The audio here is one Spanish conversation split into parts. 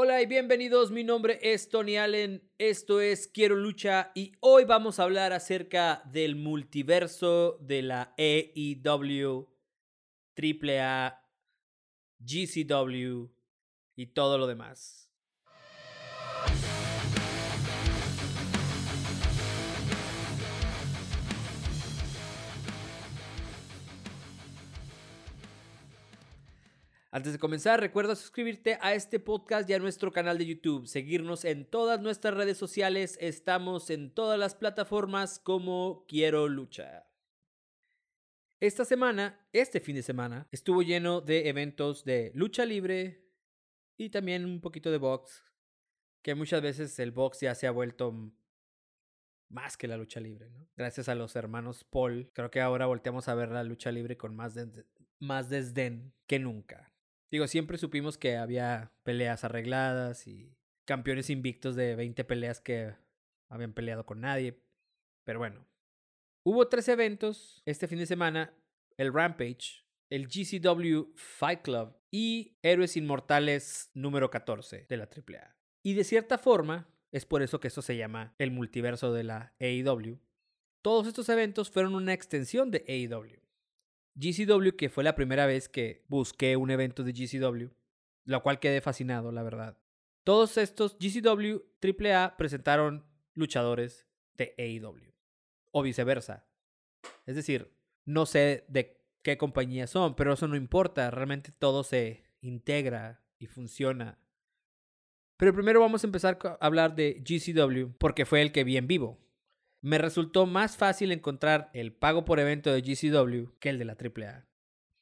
Hola y bienvenidos, mi nombre es Tony Allen, esto es Quiero Lucha y hoy vamos a hablar acerca del multiverso de la AEW, AAA, GCW y todo lo demás. Antes de comenzar, recuerda suscribirte a este podcast y a nuestro canal de YouTube, seguirnos en todas nuestras redes sociales, estamos en todas las plataformas como Quiero Lucha. Esta semana, este fin de semana, estuvo lleno de eventos de lucha libre y también un poquito de box, que muchas veces el box ya se ha vuelto más que la lucha libre, ¿no? Gracias a los hermanos Paul, creo que ahora volteamos a ver la lucha libre con más, más desdén que nunca. Digo, siempre supimos que había peleas arregladas y campeones invictos de 20 peleas que habían peleado con nadie. Pero bueno, hubo tres eventos este fin de semana. El Rampage, el GCW Fight Club y Héroes Inmortales número 14 de la AAA. Y de cierta forma, es por eso que esto se llama el multiverso de la AEW. Todos estos eventos fueron una extensión de AEW. GCW, que fue la primera vez que busqué un evento de GCW, lo cual quedé fascinado, la verdad. Todos estos GCW AAA presentaron luchadores de AEW, o viceversa. Es decir, no sé de qué compañía son, pero eso no importa, realmente todo se integra y funciona. Pero primero vamos a empezar a hablar de GCW, porque fue el que vi en vivo me resultó más fácil encontrar el pago por evento de GCW que el de la AAA.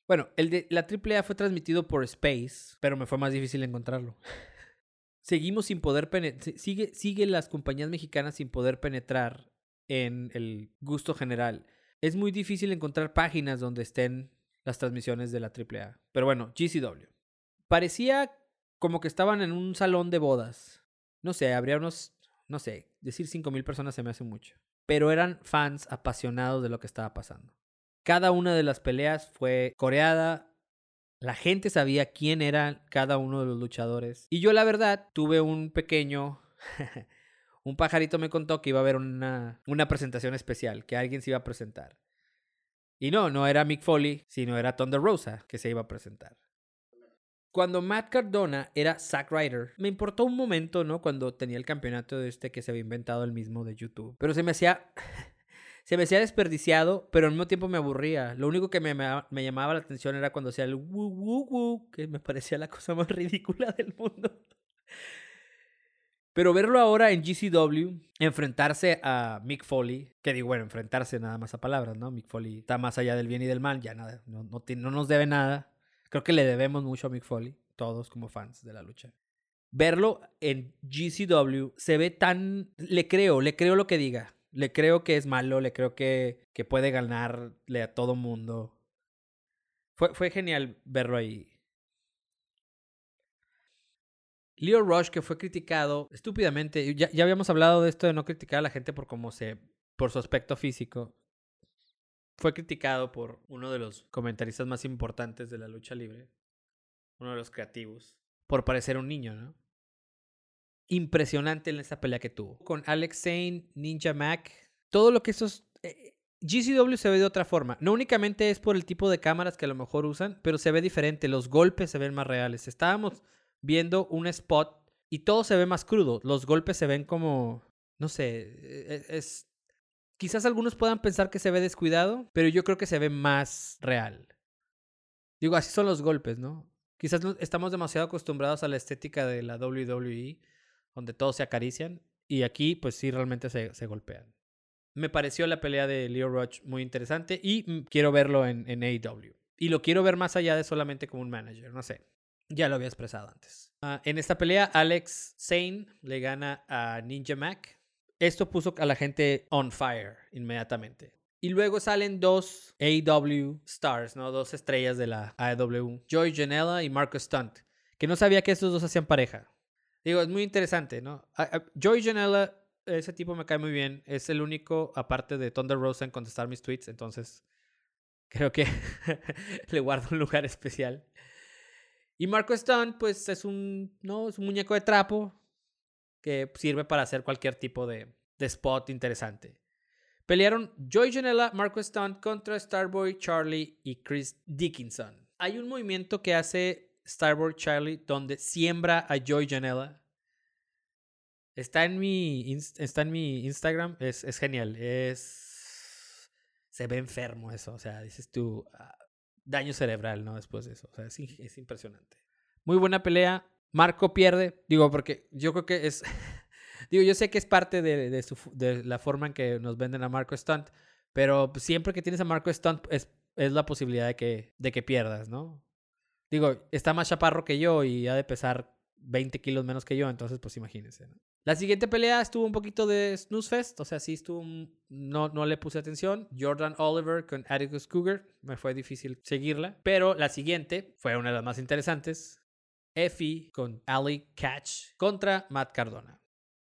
Bueno, el de la AAA fue transmitido por Space, pero me fue más difícil encontrarlo. Seguimos sin poder penetrar, sigue, las compañías mexicanas sin poder penetrar en el gusto general. Es muy difícil encontrar páginas donde estén las transmisiones de la AAA. Pero bueno, GCW. Parecía como que estaban en un salón de bodas. No sé, habría unos, no sé, decir 5.000 personas se me hace mucho pero eran fans apasionados de lo que estaba pasando. Cada una de las peleas fue coreada, la gente sabía quién era cada uno de los luchadores. Y yo la verdad tuve un pequeño... un pajarito me contó que iba a haber una, una presentación especial, que alguien se iba a presentar. Y no, no era Mick Foley, sino era Thunder Rosa que se iba a presentar. Cuando Matt Cardona era Zack Ryder, me importó un momento, ¿no? Cuando tenía el campeonato de este que se había inventado el mismo de YouTube. Pero se me hacía. se me hacía desperdiciado, pero al mismo tiempo me aburría. Lo único que me, me, llamaba la atención era cuando hacía el woo woo woo, que me parecía la cosa más ridícula del mundo. Pero verlo ahora en GCW, enfrentarse a Mick Foley, que digo, bueno, enfrentarse nada más a palabras, ¿no? Mick Foley está más allá del bien y del mal, ya nada, no, no, no nos debe nada. Creo que le debemos mucho a Mick Foley, todos como fans de la lucha. Verlo en GCW se ve tan... Le creo, le creo lo que diga. Le creo que es malo, le creo que, que puede ganarle a todo mundo. Fue, fue genial verlo ahí. Leo Rush, que fue criticado estúpidamente. Ya, ya habíamos hablado de esto de no criticar a la gente por cómo se. por su aspecto físico fue criticado por uno de los comentaristas más importantes de la lucha libre, uno de los creativos, por parecer un niño, ¿no? Impresionante en esa pelea que tuvo. Con Alex Zane, Ninja Mac, todo lo que esos... Eh, GCW se ve de otra forma. No únicamente es por el tipo de cámaras que a lo mejor usan, pero se ve diferente. Los golpes se ven más reales. Estábamos viendo un spot y todo se ve más crudo. Los golpes se ven como... No sé, e-, e-, es, Quizás algunos puedan pensar que se ve descuidado, pero yo creo que se ve más real. Digo, así son los golpes, ¿no? Quizás estamos demasiado acostumbrados a la estética de la WWE, donde todos se acarician, y aquí pues sí realmente se, golpean. Me pareció la pelea de Leo Roach muy interesante y mm, quiero verlo en, en AEW. Y lo quiero ver más allá de solamente como un manager, no sé. Ya lo había expresado antes. Ah, en esta pelea, Alex Zane le gana a Ninja Mac esto puso a la gente on fire inmediatamente. Y luego salen dos AW stars, ¿no? Dos estrellas de la AEW. Joy Janela y Marcus Stunt. Que no sabía que estos dos hacían pareja. Digo, es muy interesante, ¿no? Joy Janela, ese tipo me cae muy bien. Es el único, aparte de Thunder Rosa, en contestar mis tweets. Entonces, creo que le guardo un lugar especial. Y Marco Stunt, pues es un, no, es un muñeco de trapo que sirve para hacer cualquier tipo de, spot interesante. Pelearon Joy Janela, Marco Stunt contra Starboy Charlie y Chris Dickinson. Hay un movimiento que hace Starboy Charlie donde siembra a Joy Janela. Está en mi, Instagram, es, genial, es... Se ve enfermo eso, o sea, dices tú, ah, daño cerebral, ¿no? Después de eso, o sea, es impresionante. Muy buena pelea, Marco pierde, digo, porque yo creo que es... Digo, yo sé que es parte de, la forma en que nos venden a Marco Stunt, pero siempre que tienes a Marco Stunt es, la posibilidad de que, de que pierdas, ¿no? Digo, está más chaparro que yo y ha de pesar 20 kilos menos que yo, entonces pues imagínense. La siguiente pelea estuvo un poquito de snooze fest, o sea, sí estuvo, no, no le puse atención. Jordan Oliver con Atticus Cougar, me fue difícil seguirla, pero la siguiente fue una de las más interesantes. Effie con Ali Catch contra Matt Cardona.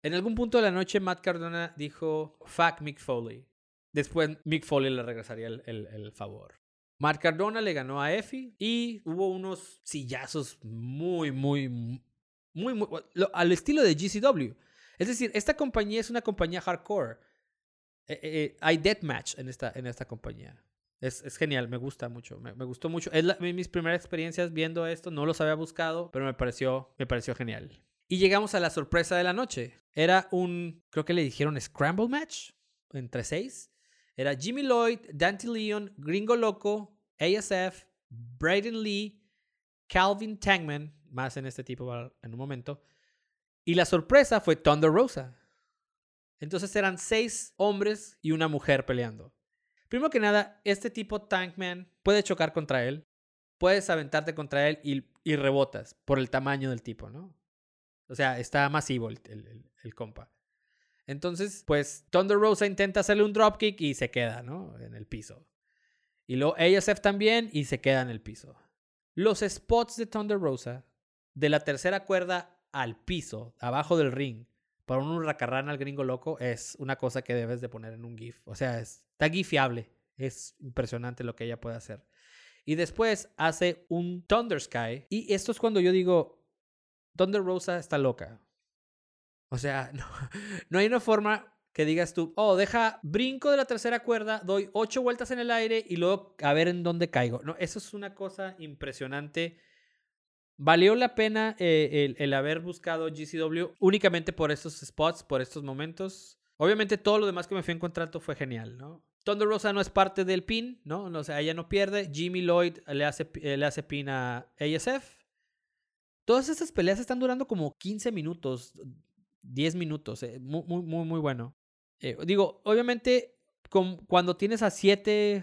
En algún punto de la noche, Matt Cardona dijo, fuck Mick Foley. Después Mick Foley le regresaría el, el, favor. Matt Cardona le ganó a Effie y hubo unos sillazos muy, muy, muy, muy, al estilo de GCW. Es decir, esta compañía es una compañía hardcore. Eh, eh, eh, hay deathmatch en esta, en esta compañía. Es, es, genial, me gusta mucho, me, me gustó mucho. Es la, mis primeras experiencias viendo esto, no los había buscado, pero me pareció, me pareció genial. Y llegamos a la sorpresa de la noche. Era un, creo que le dijeron Scramble Match entre seis. Era Jimmy Lloyd, Dante Leon, Gringo Loco, ASF, Braden Lee, Calvin Tangman, más en este tipo en un momento. Y la sorpresa fue Thunder Rosa. Entonces eran seis hombres y una mujer peleando. Primero que nada, este tipo Tankman puede chocar contra él, puedes aventarte contra él y, rebotas por el tamaño del tipo, ¿no? O sea, está masivo el, el, compa. Entonces, pues Thunder Rosa intenta hacerle un dropkick y se queda, ¿no? En el piso. Y luego ASF también y se queda en el piso. Los spots de Thunder Rosa, de la tercera cuerda al piso, abajo del ring, para un hurracarrán al gringo loco, es una cosa que debes de poner en un GIF. O sea, está gifiable. Es impresionante lo que ella puede hacer. Y después hace un Thunder Sky. Y esto es cuando yo digo, Thunder Rosa está loca. O sea, no, no hay una forma que digas tú, oh, deja, brinco de la tercera cuerda, doy ocho vueltas en el aire y luego a ver en dónde caigo. No, eso es una cosa impresionante. Valió la pena eh, el, haber buscado GCW únicamente por estos spots, por estos momentos. Obviamente todo lo demás que me fui encontrando fue genial, ¿no? Thunder Rosa no es parte del pin, ¿no? O sea, ella no pierde. Jimmy Lloyd le hace, le hace pin a ASF. Todas estas peleas están durando como 15 minutos, 10 minutos. Eh, muy, muy, muy, bueno. Eh, digo, obviamente, cuando tienes a 7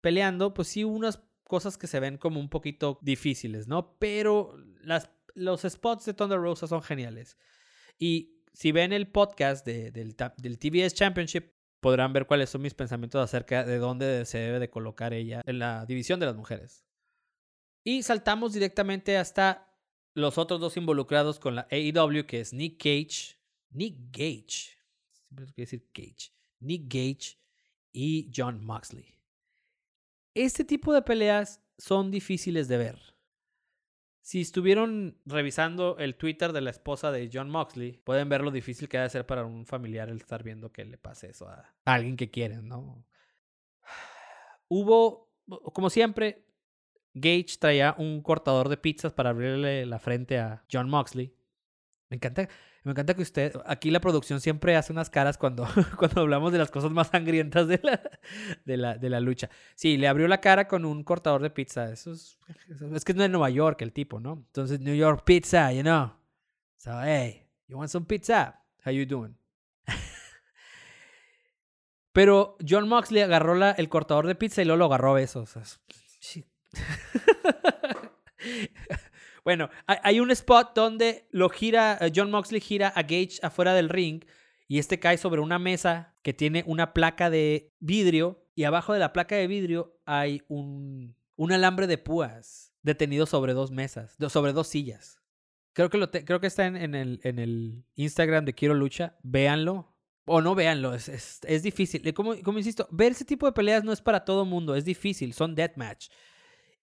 peleando, pues sí, unas cosas que se ven como un poquito difíciles, ¿no? Pero las, los spots de Thunder Rosa son geniales. Y si ven el podcast de, del, del TBS Championship, podrán ver cuáles son mis pensamientos acerca de dónde se debe de colocar ella en la división de las mujeres. Y saltamos directamente hasta los otros dos involucrados con la AEW, que es Nick Cage, Nick Gage, siempre quiero decir Cage, Nick Gage y John Moxley. Este tipo de peleas son difíciles de ver. Si estuvieron revisando el Twitter de la esposa de John Moxley, pueden ver lo difícil que ha de ser para un familiar el estar viendo que le pase eso a alguien que quieren, ¿no? Hubo, como siempre, Gage traía un cortador de pizzas para abrirle la frente a John Moxley. Me encanta, me encanta que usted, aquí la producción siempre hace unas caras cuando, cuando hablamos de las cosas más sangrientas de la, de, la, de la lucha. Sí, le abrió la cara con un cortador de pizza. Eso es, es que no es Nueva York el tipo, ¿no? Entonces, New York pizza, you know. So, hey, you want some pizza? How you doing? Pero John Moxley agarró la, el cortador de pizza y luego lo agarró a besos. bueno, hay un spot donde lo gira, eh, John Moxley gira a Gage afuera del ring y este cae sobre una mesa que tiene una placa de vidrio y abajo de la placa de vidrio hay un, un alambre de púas detenido sobre dos mesas, sobre dos sillas. Creo que, lo creo que está en, el, en el Instagram de Quiero Lucha. Véanlo. O no véanlo, es, es, es difícil. Como, como insisto, ver ese tipo de peleas no es para todo mundo, es difícil, son deathmatch.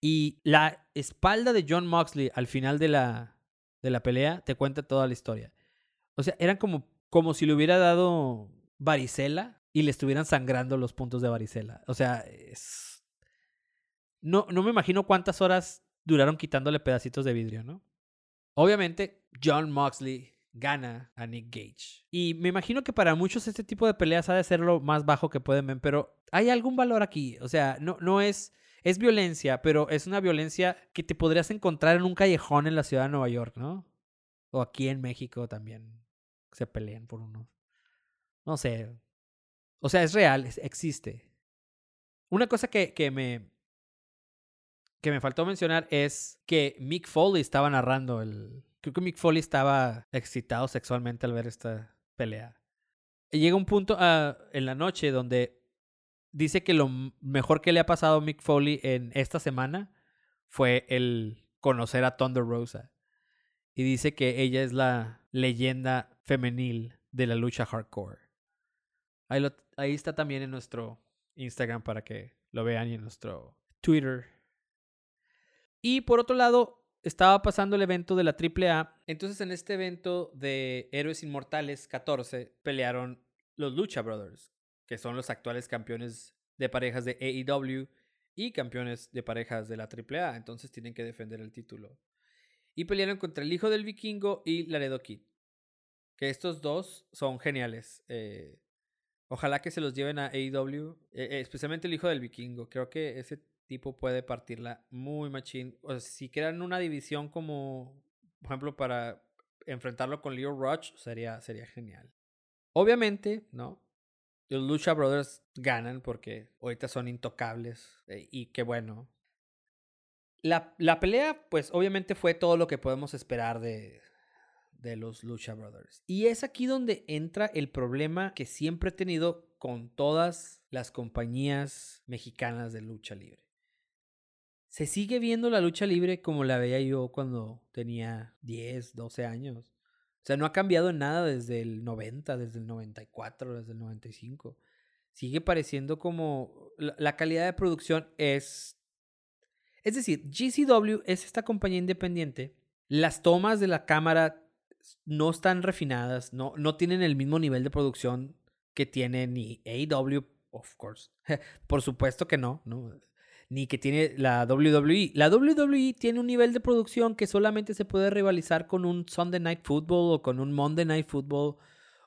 Y la espalda de John Moxley al final de la, de la pelea te cuenta toda la historia. O sea, eran como, como si le hubiera dado varicela y le estuvieran sangrando los puntos de varicela. O sea, es... No, no me imagino cuántas horas duraron quitándole pedacitos de vidrio, ¿no? Obviamente, John Moxley gana a Nick Gage. Y me imagino que para muchos este tipo de peleas ha de ser lo más bajo que pueden ver, pero hay algún valor aquí. O sea, no, no es... Es violencia, pero es una violencia que te podrías encontrar en un callejón en la ciudad de Nueva York, ¿no? O aquí en México también se pelean por uno. No sé. O sea, es real, existe. Una cosa que, que me. que me faltó mencionar es que Mick Foley estaba narrando el. Creo que Mick Foley estaba excitado sexualmente al ver esta pelea. Llega un punto ah, en la noche donde dice que lo mejor que le ha pasado a Mick Foley en esta semana fue el conocer a Thunder Rosa. Y dice que ella es la leyenda femenil de la lucha hardcore. Ahí, ahí está también en nuestro Instagram para que lo vean y en nuestro Twitter. Y por otro lado, estaba pasando el evento de la AAA. Entonces, en este evento de Héroes Inmortales 14, pelearon los Lucha Brothers, que son los actuales campeones de parejas de AEW y campeones de parejas de la AAA. Entonces, tienen que defender el título. Y pelearon contra el hijo del vikingo y Laredo Kid. Que estos dos son geniales. Eh, ojalá que se los lleven a AEW, eh, especialmente el hijo del vikingo. Creo que ese tipo puede partirla muy machín. O sea, si quieran una división como, por ejemplo, para enfrentarlo con Leo Rush, sería, sería genial. Obviamente, ¿no? Los Lucha Brothers ganan porque ahorita son intocables. Eh, y qué bueno. La, la pelea, pues obviamente fue todo lo que podemos esperar de, de los Lucha Brothers. Y es aquí donde entra el problema que siempre he tenido con todas las compañías mexicanas de lucha libre. Se sigue viendo la lucha libre como la veía yo cuando tenía 10, 12 años. O sea, no ha cambiado nada desde el 90, desde el 94, desde el 95. Sigue pareciendo como la calidad de producción es... Es decir, GCW es esta compañía independiente. Las tomas de la cámara no están refinadas, no, no tienen el mismo nivel de producción que tiene ni AEW, of course. Por supuesto que no, no, ni que tiene la WWE. La WWE tiene un nivel de producción que solamente se puede rivalizar con un Sunday Night Football o con un Monday Night Football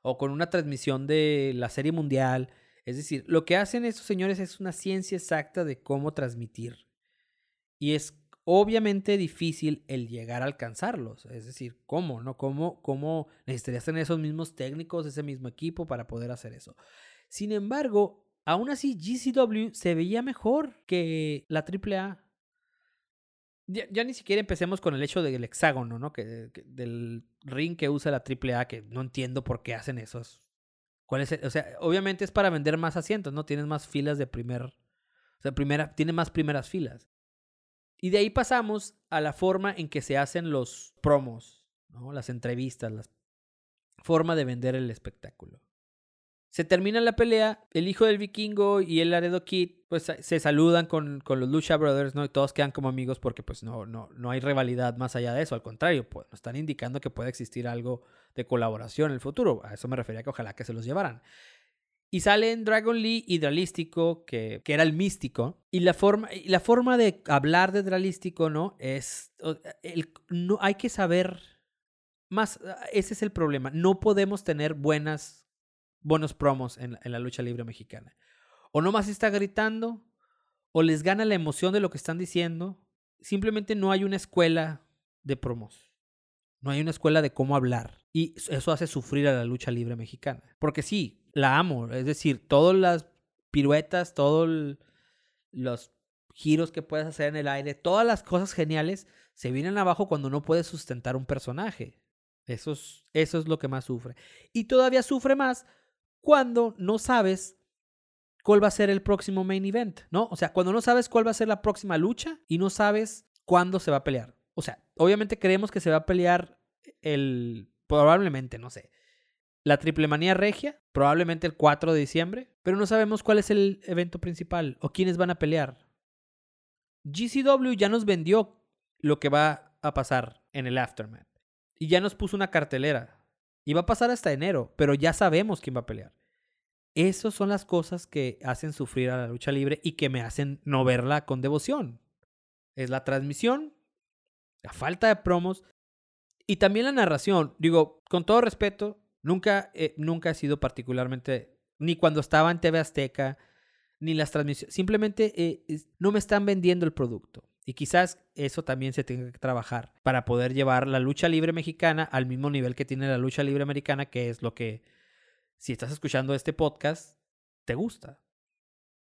o con una transmisión de la Serie Mundial. Es decir, lo que hacen estos señores es una ciencia exacta de cómo transmitir. Y es obviamente difícil el llegar a alcanzarlos. Es decir, ¿cómo? ¿No? ¿Cómo, cómo necesitarías tener esos mismos técnicos, ese mismo equipo para poder hacer eso? Sin embargo, aún así GCW se veía mejor que la AAA. Ya, ya ni siquiera empecemos con el hecho del hexágono, ¿no? Que, del ring que usa la AAA, que no entiendo por qué hacen eso. ¿Cuál es O sea, obviamente es para vender más asientos, ¿no? Tienes más filas de primer... O sea, primera, tiene más primeras filas. Y de ahí pasamos a la forma en que se hacen los promos, ¿no? las entrevistas, la forma de vender el espectáculo. Se termina la pelea, el hijo del vikingo y el Laredo Kid pues se saludan con, con, los Lucha Brothers, ¿no? Y todos quedan como amigos porque pues no, no, no hay rivalidad más allá de eso, al contrario, pues nos están indicando que puede existir algo de colaboración en el futuro. A eso me refería que ojalá que se los llevaran. Y sale en Dragon Lee Hidralístico, que, que era el místico. Y la forma, la forma de hablar de Hidralístico, ¿no? Es. El, no, hay que saber. Más. Ese es el problema. No podemos tener buenas. Buenos promos en, la lucha libre mexicana. O nomás está gritando. O les gana la emoción de lo que están diciendo. Simplemente no hay una escuela de promos. No hay una escuela de cómo hablar. Y eso hace sufrir a la lucha libre mexicana. Porque sí, la amo. Es decir, todas las piruetas, todos los giros que puedes hacer en el aire, todas las cosas geniales se vienen abajo cuando no puedes sustentar un personaje. Eso es, eso es lo que más sufre. Y todavía sufre más cuando no sabes cuál va a ser el próximo main event, ¿no? O sea, cuando no sabes cuál va a ser la próxima lucha y no sabes cuándo se va a pelear. O sea, obviamente creemos que se va a pelear el, probablemente, no sé, la Triple Manía Regia, probablemente el 4 de diciembre, pero no sabemos cuál es el evento principal o quiénes van a pelear. GCW ya nos vendió lo que va a pasar en el Aftermath. Y ya nos puso una cartelera. Y va a pasar hasta enero, pero ya sabemos quién va a pelear. Esas son las cosas que hacen sufrir a la lucha libre y que me hacen no verla con devoción. Es la transmisión, la falta de promos y también la narración. Digo, con todo respeto, nunca, nunca he sido particularmente, ni cuando estaba en TV Azteca, ni las transmisiones. Simplemente eh, no me están vendiendo el producto. Y quizás eso también se tenga que trabajar para poder llevar la lucha libre mexicana al mismo nivel que tiene la lucha libre americana, que es lo que, si estás escuchando este podcast, te gusta.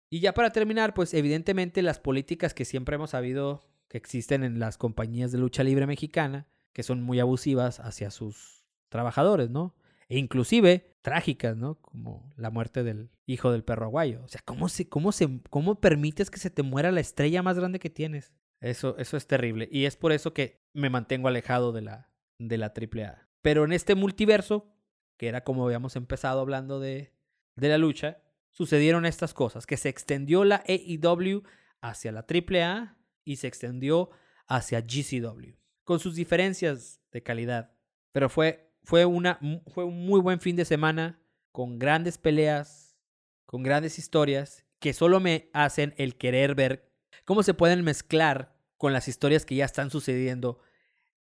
Y ya para terminar, pues evidentemente las políticas que siempre hemos sabido que existen en las compañías de lucha libre mexicana, que son muy abusivas hacia sus trabajadores, ¿no? E inclusive trágicas, ¿no? Como la muerte del hijo del perro aguayo. O sea, ¿cómo, se, cómo, se, ¿cómo permites que se te muera la estrella más grande que tienes? Eso, eso es terrible. Y es por eso que me mantengo alejado de la, de la AAA. Pero en este multiverso, que era como habíamos empezado hablando de, de la lucha, sucedieron estas cosas, que se extendió la AEW hacia la AAA y se extendió hacia GCW, con sus diferencias de calidad. Pero fue fue, una, fue un muy buen fin de semana, con grandes peleas, con grandes historias, que solo me hacen el querer ver cómo se pueden mezclar con las historias que ya están sucediendo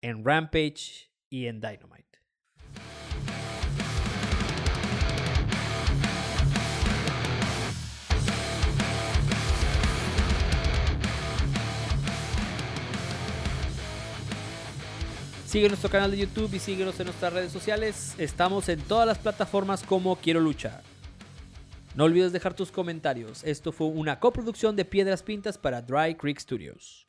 en Rampage y en Dynamite. Sigue nuestro canal de YouTube y síguenos en nuestras redes sociales. Estamos en todas las plataformas como Quiero Luchar. No olvides dejar tus comentarios. Esto fue una coproducción de Piedras Pintas para Dry Creek Studios.